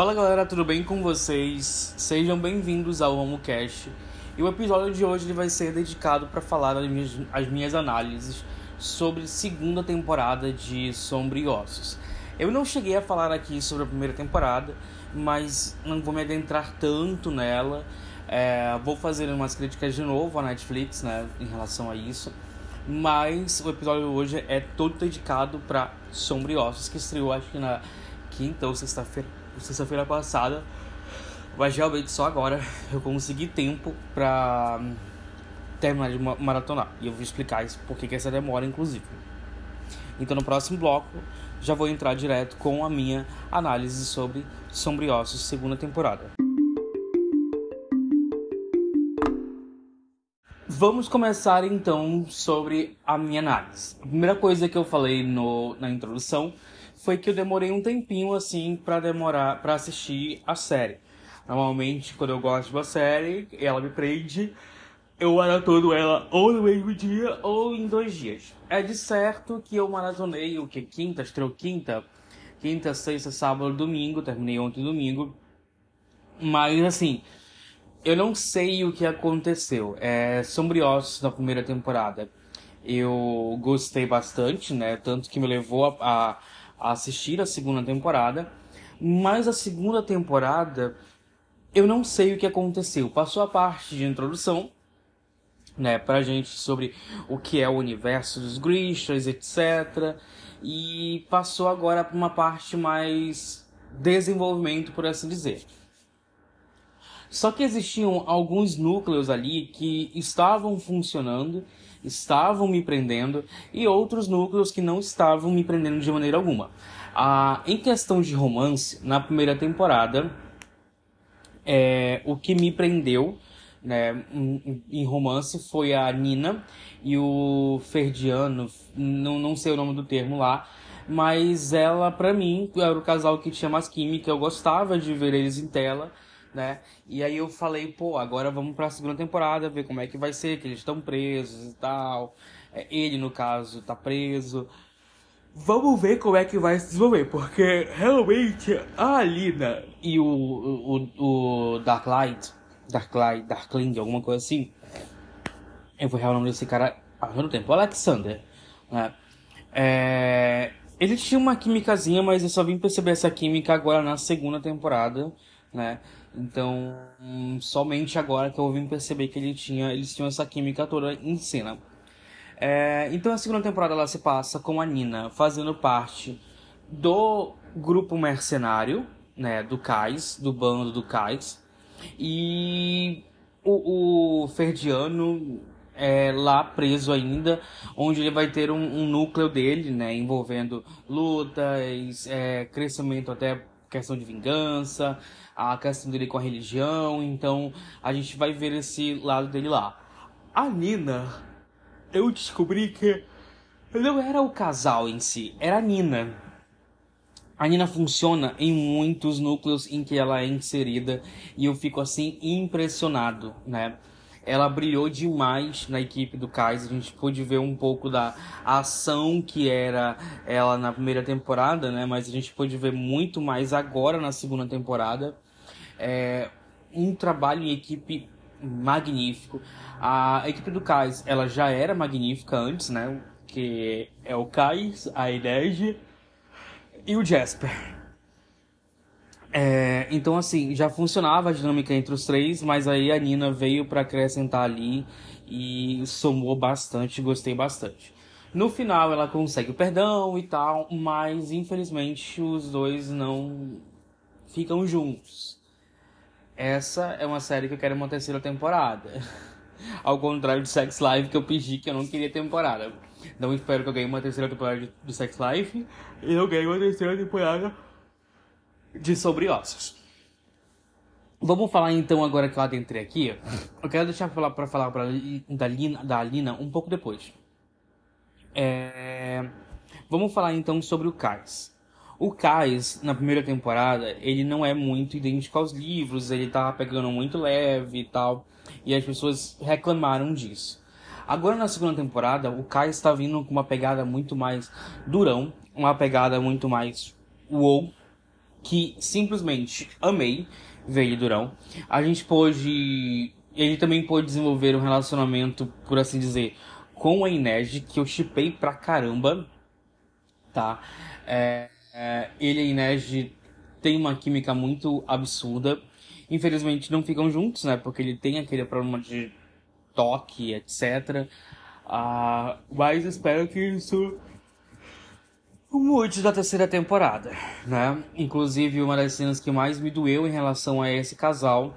Fala galera, tudo bem com vocês? Sejam bem-vindos ao HomoCast. E o episódio de hoje vai ser dedicado para falar as minhas, as minhas análises sobre segunda temporada de Sombra e Ossos. Eu não cheguei a falar aqui sobre a primeira temporada, mas não vou me adentrar tanto nela. É, vou fazer umas críticas de novo à Netflix, né, em relação a isso. Mas o episódio hoje é todo dedicado para Sombra e Ossos, que estreou acho que na quinta ou sexta-feira sexta-feira passada. Mas realmente só agora eu consegui tempo pra hum, terminar de maratonar. E eu vou explicar isso, porque que essa demora, inclusive. Então no próximo bloco já vou entrar direto com a minha análise sobre Sombriossos segunda temporada. Vamos começar então sobre a minha análise. A primeira coisa que eu falei no, na introdução foi que eu demorei um tempinho assim para demorar para assistir a série. Normalmente, quando eu gosto de uma série, ela me prende, eu maratono ela ou no mesmo dia ou em dois dias. É de certo que eu maratonei o que? Quinta, estreou quinta? Quinta, sexta, sábado, domingo, terminei ontem domingo. Mas assim, eu não sei o que aconteceu. É Sombriossos na primeira temporada. Eu gostei bastante, né? Tanto que me levou a, a a assistir a segunda temporada, mas a segunda temporada eu não sei o que aconteceu. Passou a parte de introdução, né, pra gente sobre o que é o universo dos Grishas, etc. E passou agora para uma parte mais desenvolvimento, por assim dizer. Só que existiam alguns núcleos ali que estavam funcionando estavam me prendendo e outros núcleos que não estavam me prendendo de maneira alguma. Ah, em questão de romance, na primeira temporada, é, o que me prendeu né, em romance foi a Nina e o Ferdiano, não, não sei o nome do termo lá, mas ela, para mim, era o casal que tinha mais química, eu gostava de ver eles em tela né? E aí eu falei, pô, agora vamos pra segunda temporada, ver como é que vai ser, que eles estão presos e tal. É, ele, no caso, tá preso. Vamos ver como é que vai se desenvolver, porque realmente a Alina e o, o, o Darklight, Darklight, Darkling, alguma coisa assim. Eu vou errar o nome desse cara há muito tempo, Alexander, né? É, eles tinham uma químicazinha, mas eu só vim perceber essa química agora na segunda temporada, né? Então, somente agora que eu vim perceber que ele tinha, eles tinham essa química toda em cena. É, então a segunda temporada ela se passa com a Nina fazendo parte do grupo mercenário, né, do Cais, do bando do Cais, e o, o Ferdiano é lá preso ainda, onde ele vai ter um, um núcleo dele, né, envolvendo lutas, é, crescimento até questão de vingança, a questão dele com a religião, então a gente vai ver esse lado dele lá. A Nina, eu descobri que não era o casal em si, era a Nina. A Nina funciona em muitos núcleos em que ela é inserida e eu fico assim impressionado, né? Ela brilhou demais na equipe do Kais. A gente pôde ver um pouco da ação que era ela na primeira temporada, né? Mas a gente pôde ver muito mais agora na segunda temporada. É um trabalho em equipe magnífico. A equipe do Kais, ela já era magnífica antes, né? Que é o Kais, a Inege e o Jasper. É, então, assim, já funcionava a dinâmica entre os três, mas aí a Nina veio para acrescentar ali e somou bastante, gostei bastante. No final ela consegue o perdão e tal, mas infelizmente os dois não ficam juntos. Essa é uma série que eu quero uma terceira temporada. Ao contrário de Sex Life, que eu pedi que eu não queria temporada. Não espero que eu ganhe uma terceira temporada de Sex Life eu ganhe uma terceira temporada de sobre ossos. Vamos falar então agora que eu adentrei aqui. Eu quero deixar para falar, pra falar pra, da, Lina, da Alina um pouco depois. É... Vamos falar então sobre o Kais. O Kais, na primeira temporada, ele não é muito idêntico aos livros, ele tava pegando muito leve e tal, e as pessoas reclamaram disso. Agora na segunda temporada, o Kais está vindo com uma pegada muito mais durão, uma pegada muito mais wow, que simplesmente amei ver ele durão. A gente pôde. Ele também pôde desenvolver um relacionamento, por assim dizer, com a Inês, que eu chipei pra caramba. Tá? É, é, ele e a Inês têm uma química muito absurda. Infelizmente não ficam juntos, né? Porque ele tem aquele problema de toque, etc. Ah, mas espero que isso mude da terceira temporada, né? Inclusive, uma das cenas que mais me doeu em relação a esse casal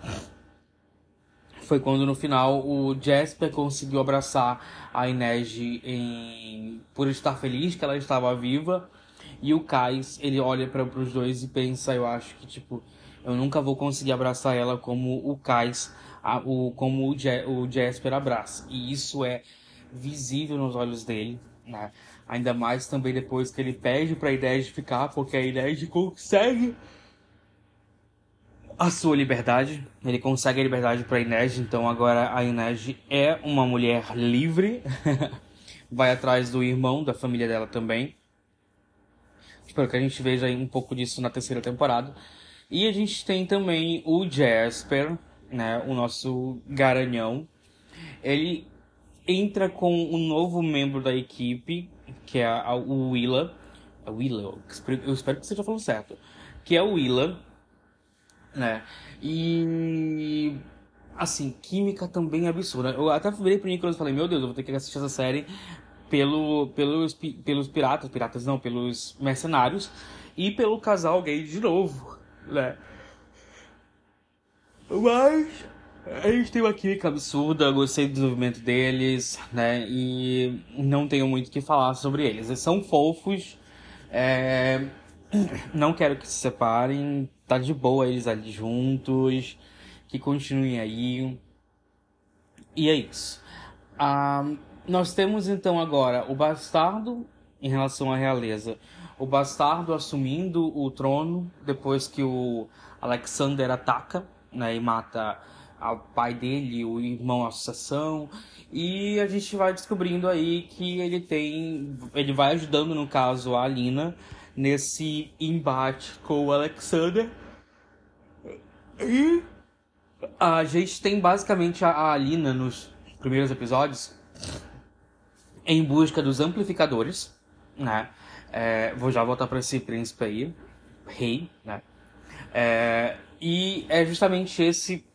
foi quando no final o Jasper conseguiu abraçar a Inês em... por estar feliz que ela estava viva. E o Kais, ele olha para os dois e pensa, eu acho que tipo, eu nunca vou conseguir abraçar ela como o Kais, a, o, como o, Je, o Jasper abraça. E isso é visível nos olhos dele, né? Ainda mais também depois que ele pede para a de ficar, porque a de consegue a sua liberdade. Ele consegue a liberdade para Inês, então agora a Inês é uma mulher livre. Vai atrás do irmão da família dela também. Espero que a gente veja um pouco disso na terceira temporada. E a gente tem também o Jasper, né, o nosso garanhão. Ele entra com um novo membro da equipe, que é a, o Willa. A Willa, eu espero que você esteja falando certo. Que é o Willa, né? E assim, química também é absurda. Eu até virei pro Nicolas e falei, meu Deus, eu vou ter que assistir essa série pelo, pelos, pelos piratas, piratas não, pelos mercenários e pelo casal gay de novo, né? Mas a gente tem uma química absurda, gostei do desenvolvimento deles, né? E não tenho muito o que falar sobre eles. Eles são fofos, é... não quero que se separem, tá de boa eles ali juntos, que continuem aí. E é isso. Ah, nós temos então agora o bastardo em relação à realeza. O bastardo assumindo o trono depois que o Alexander ataca né, e mata ao pai dele, o irmão associação, e a gente vai descobrindo aí que ele tem, ele vai ajudando no caso a Alina nesse embate com o Alexander. E a gente tem basicamente a Alina nos primeiros episódios em busca dos amplificadores, né? É, vou já voltar para esse príncipe aí, rei, né? É, e é justamente esse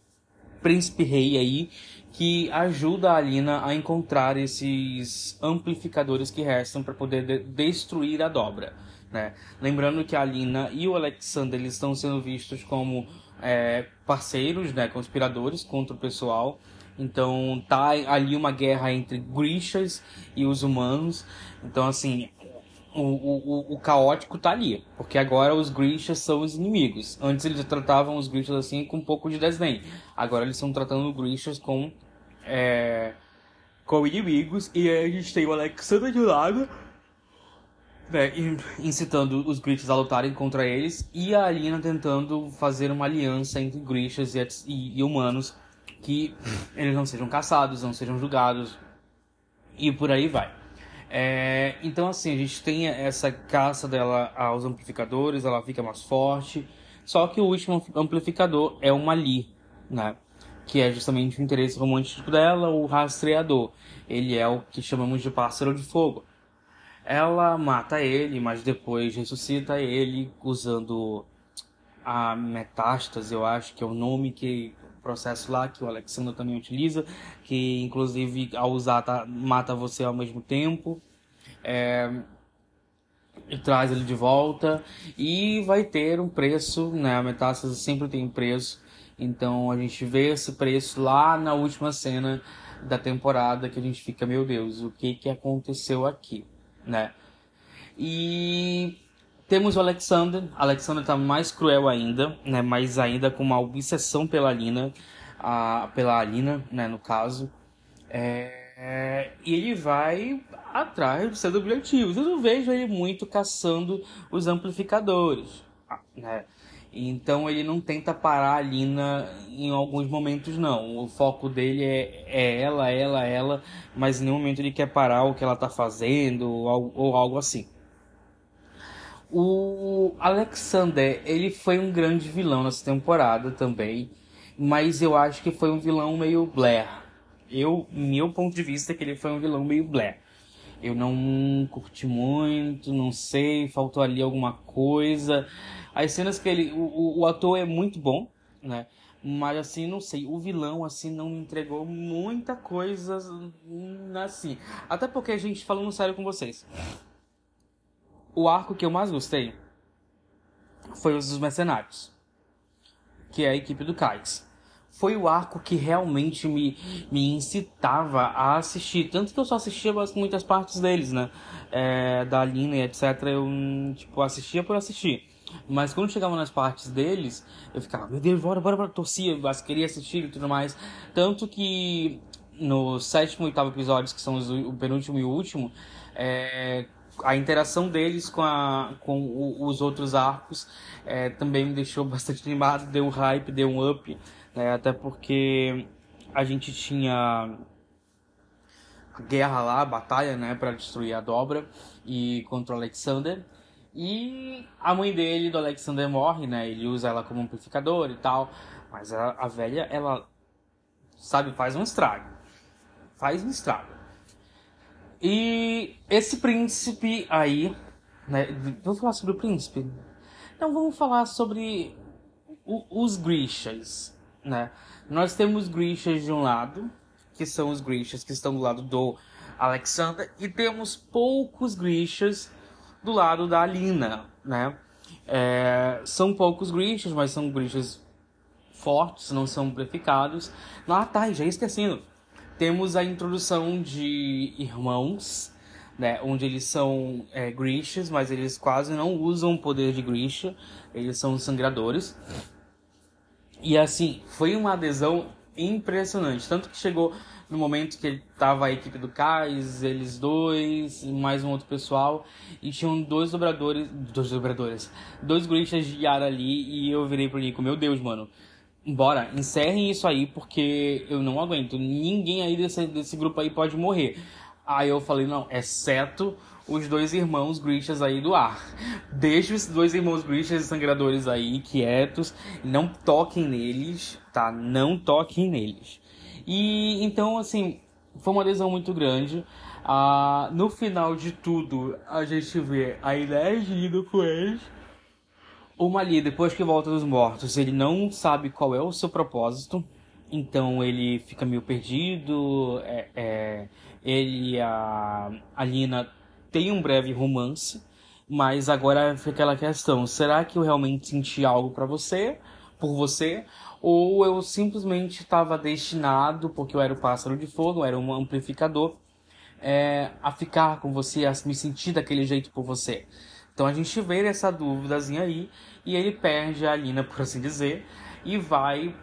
príncipe rei aí que ajuda a Alina a encontrar esses amplificadores que restam para poder de destruir a dobra. Né? Lembrando que a Alina e o Alexander eles estão sendo vistos como é, parceiros, né, conspiradores contra o pessoal. Então tá ali uma guerra entre Grishas e os humanos. Então assim, o, o, o caótico tá ali. Porque agora os Grishas são os inimigos. Antes eles tratavam os Grishas assim com um pouco de desdém. Agora eles estão tratando os Grishas com, é, com inimigos. E aí a gente tem o Alexander de lado. Né, incitando os Grishas a lutarem contra eles. E a Alina tentando fazer uma aliança entre Grishas e, e, e humanos. Que eles não sejam caçados, não sejam julgados. E por aí vai. É, então, assim, a gente tem essa caça dela aos amplificadores, ela fica mais forte. Só que o último amplificador é uma Li, né? Que é justamente o interesse romântico dela, o rastreador. Ele é o que chamamos de pássaro de fogo. Ela mata ele, mas depois ressuscita ele usando a metástase, eu acho que é o nome que processo lá que o Alexandre também utiliza, que inclusive ao usar tá, mata você ao mesmo tempo. É, e traz ele de volta e vai ter um preço, né? A metástase sempre tem um preço. Então a gente vê esse preço lá na última cena da temporada que a gente fica, meu Deus, o que que aconteceu aqui, né? E temos o Alexander. Alexander tá mais cruel ainda, né? Mais ainda com uma obsessão pela Alina, a, pela Alina, né? No caso. É, e ele vai atrás dos seus objetivos. Eu não vejo ele muito caçando os amplificadores, né? Então ele não tenta parar a Lina em alguns momentos não. O foco dele é, é ela, ela, ela, mas em nenhum momento ele quer parar o que ela tá fazendo ou, ou algo assim. O Alexander, ele foi um grande vilão nessa temporada também, mas eu acho que foi um vilão meio Blair. Eu, meu ponto de vista, é que ele foi um vilão meio Blair. Eu não curti muito, não sei, faltou ali alguma coisa. As cenas que ele. O, o, ator é muito bom, né? Mas assim, não sei, o vilão assim não me entregou muita coisa assim. Até porque, gente, falando sério com vocês o arco que eu mais gostei foi os dos mercenários, que é a equipe do Kais. Foi o arco que realmente me, me incitava a assistir. Tanto que eu só assistia muitas partes deles, né? É, da Lina e etc. Eu, tipo, assistia por assistir. Mas quando chegava nas partes deles, eu ficava, meu Deus, bora, bora, bora, torcia, mas queria assistir e tudo mais. Tanto que no sétimo e oitavo episódios, que são os, o penúltimo e o último, é, a interação deles com, a, com o, os outros arcos é, também me deixou bastante animado, deu um hype, deu um up, né? até porque a gente tinha a guerra lá, a batalha, né, para destruir a dobra e contra o Alexander. E a mãe dele, do Alexander, morre, né? Ele usa ela como amplificador e tal. Mas a, a velha, ela, sabe, faz um estrago. Faz um estrago. E esse príncipe aí, né? Vamos falar sobre o príncipe? Então vamos falar sobre o, os Grishas, né? Nós temos Grishas de um lado, que são os Grishas que estão do lado do Alexander, e temos poucos Grishas do lado da Alina, né? É, são poucos Grishas, mas são Grishas fortes, não são amplificados. Ah, tá, já esquecendo temos a introdução de irmãos, né, onde eles são é, Grishas, mas eles quase não usam o poder de Grisha, eles são sangradores. E assim, foi uma adesão impressionante, tanto que chegou no momento que ele tava a equipe do Kais, eles dois, mais um outro pessoal, e tinham dois dobradores, dois dobradores, dois Grishas de Yara ali, e eu virei pro Nico, meu Deus, mano, Bora, encerrem isso aí, porque eu não aguento. Ninguém aí desse, desse grupo aí pode morrer. Aí eu falei, não, exceto os dois irmãos Grishas aí do ar. Deixa os dois irmãos Grishas sangradores aí quietos, não toquem neles, tá? Não toquem neles. E então, assim, foi uma lesão muito grande. Ah, no final de tudo, a gente vê a Inés indo com eles o Mali, depois que volta dos mortos, ele não sabe qual é o seu propósito. Então ele fica meio perdido. É, é, ele e a, a Lina tem um breve romance. Mas agora fica aquela questão: será que eu realmente senti algo para você? Por você? Ou eu simplesmente estava destinado, porque eu era o pássaro de fogo, eu era um amplificador, é, a ficar com você, a me sentir daquele jeito por você? Então a gente vê essa dúvidazinha aí e ele perde a Lina, por assim dizer, e vai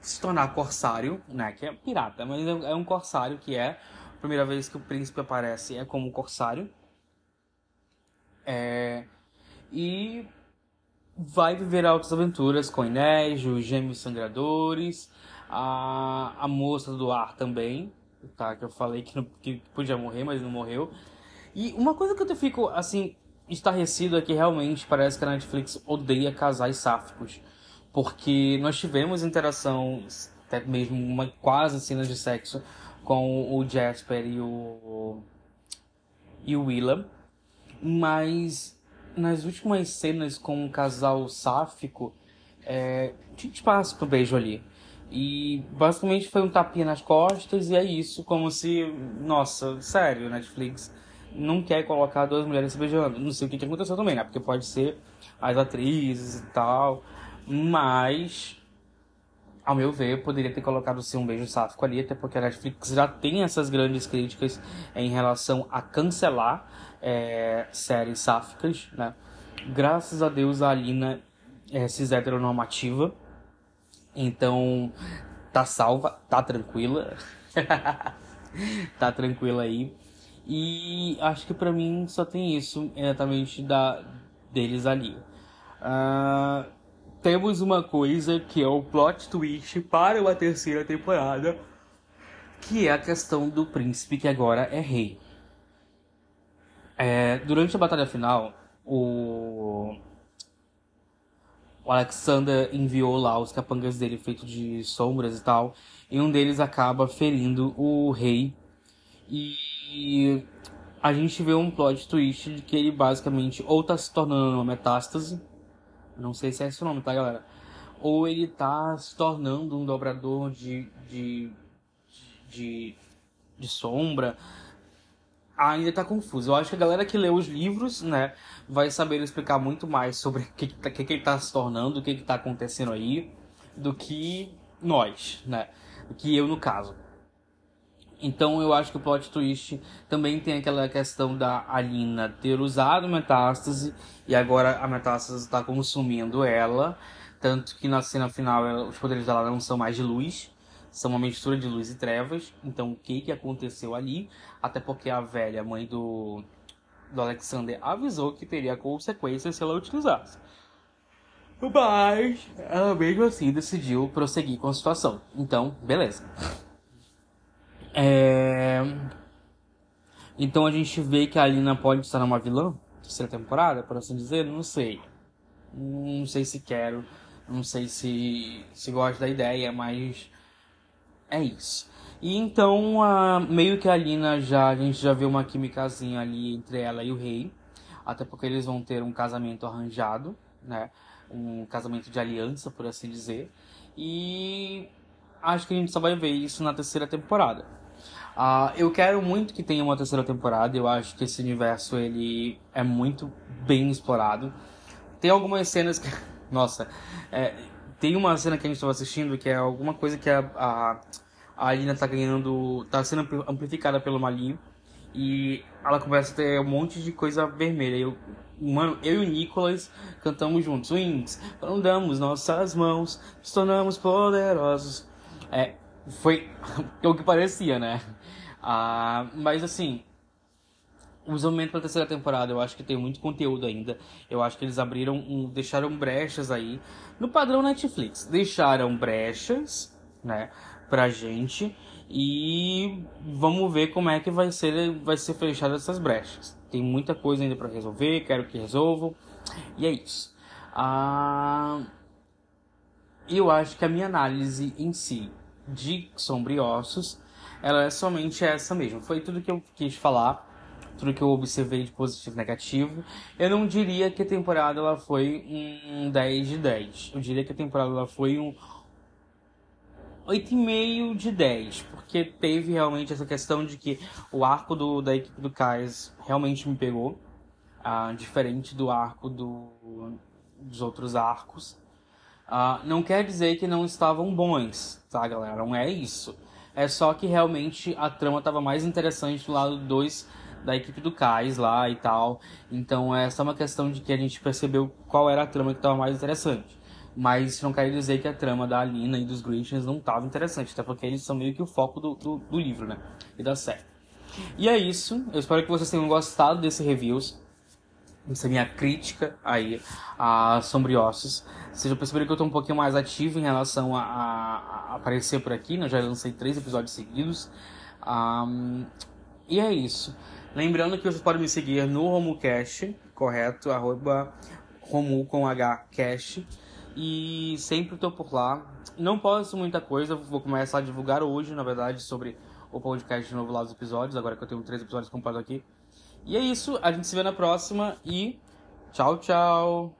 se tornar corsário, né? Que é pirata, mas é um corsário que é a primeira vez que o príncipe aparece é como corsário. É, e vai viver altas aventuras com Inés, os gêmeos sangradores, a, a moça do ar também, tá? Que eu falei que, não, que podia morrer, mas não morreu. E uma coisa que eu fico, assim, estarrecido é que realmente parece que a Netflix odeia casais sáficos. Porque nós tivemos interação, até mesmo uma quase cena de sexo, com o Jasper e o. e o Willa. Mas nas últimas cenas com o casal sáfico, é, tinha espaço pro beijo ali. E basicamente foi um tapinha nas costas e é isso, como se. Nossa, sério, Netflix não quer colocar duas mulheres se beijando. Não sei o que, que aconteceu também, né? Porque pode ser as atrizes e tal. Mas, ao meu ver, poderia ter colocado sim um beijo sáfico ali, até porque a Netflix já tem essas grandes críticas em relação a cancelar é, séries sáficas, né? Graças a Deus a Alina é cis heteronormativa. Então, tá salva, tá tranquila. tá tranquila aí. E acho que para mim só tem isso exatamente da, deles ali. Uh, temos uma coisa que é o plot twist para uma terceira temporada, que é a questão do príncipe que agora é rei. É, durante a batalha final, o o Alexander enviou lá os capangas dele feito de sombras e tal, e um deles acaba ferindo o rei. E a gente vê um plot twist de que ele basicamente ou tá se tornando uma metástase, não sei se é esse o nome, tá galera? Ou ele tá se tornando um dobrador de, de, de, de sombra ainda tá confuso. Eu acho que a galera que lê os livros, né, vai saber explicar muito mais sobre o que, que, tá, que ele tá se tornando, o que, que tá acontecendo aí, do que nós, né? Do que eu no caso. Então eu acho que o plot twist também tem aquela questão da Alina ter usado metástase e agora a metástase está consumindo ela. Tanto que na cena final os poderes dela não são mais de luz são uma mistura de luz e trevas. Então, o que, que aconteceu ali? Até porque a velha mãe do, do Alexander avisou que teria consequências se ela utilizasse. Mas ela mesmo assim decidiu prosseguir com a situação. Então, beleza. É... Então a gente vê que a Alina pode estar numa vilã, terceira temporada, por assim dizer, não sei. Não sei se quero, não sei se, se gosto da ideia, mas é isso. E então, uh, meio que a Lina já, a gente já vê uma químicazinha ali entre ela e o rei. Até porque eles vão ter um casamento arranjado, né? Um casamento de aliança, por assim dizer. E acho que a gente só vai ver isso na terceira temporada. Uh, eu quero muito que tenha uma terceira temporada. Eu acho que esse universo ele é muito bem explorado. Tem algumas cenas que, nossa, é, tem uma cena que a gente estava assistindo que é alguma coisa que a, a, a Alina tá ganhando. tá sendo amplificada pelo Malinho. E ela começa a ter um monte de coisa vermelha. Eu, mano, eu e o Nicolas cantamos juntos. Wings, andamos nossas mãos, nos tornamos poderosos. É, foi o que parecia, né? Ah, mas assim, o desenvolvimento para a terceira temporada, eu acho que tem muito conteúdo ainda. Eu acho que eles abriram, um, deixaram brechas aí no padrão Netflix. Deixaram brechas, né, pra gente e vamos ver como é que vai ser vai ser fechada essas brechas. Tem muita coisa ainda para resolver, quero que resolvam. E é isso. Ah, eu acho que a minha análise em si de Sombriossos, ela é somente essa mesmo. Foi tudo que eu quis falar tudo que eu observei de positivo e negativo. Eu não diria que a temporada ela foi um 10 de 10. Eu diria que a temporada ela foi um 8,5 de 10, porque teve realmente essa questão de que o arco do, da equipe do Kais realmente me pegou, uh, diferente do arco do, dos outros arcos. Uh, não quer dizer que não estavam bons, tá, galera? Não é isso. É só que realmente a trama estava mais interessante do lado 2 da equipe do Cais lá e tal. Então é só uma questão de que a gente percebeu qual era a trama que estava mais interessante. Mas não quer dizer que a trama da Alina e dos Grinchens não estava interessante, até porque eles são meio que o foco do, do, do livro, né? E da série. E é isso. Eu espero que vocês tenham gostado desse reviews. Essa minha crítica aí a Sombriossos. Vocês já perceberam que eu estou um pouquinho mais ativo em relação a, a, a aparecer por aqui, né? Já lancei três episódios seguidos. Um, e é isso. Lembrando que vocês podem me seguir no RomuCast, correto? Arroba Romu com H Cash. E sempre estou por lá. Não posto muita coisa, vou começar a divulgar hoje, na verdade, sobre o podcast de novo lá dos episódios, agora que eu tenho três episódios comprados aqui. E é isso, a gente se vê na próxima e tchau, tchau!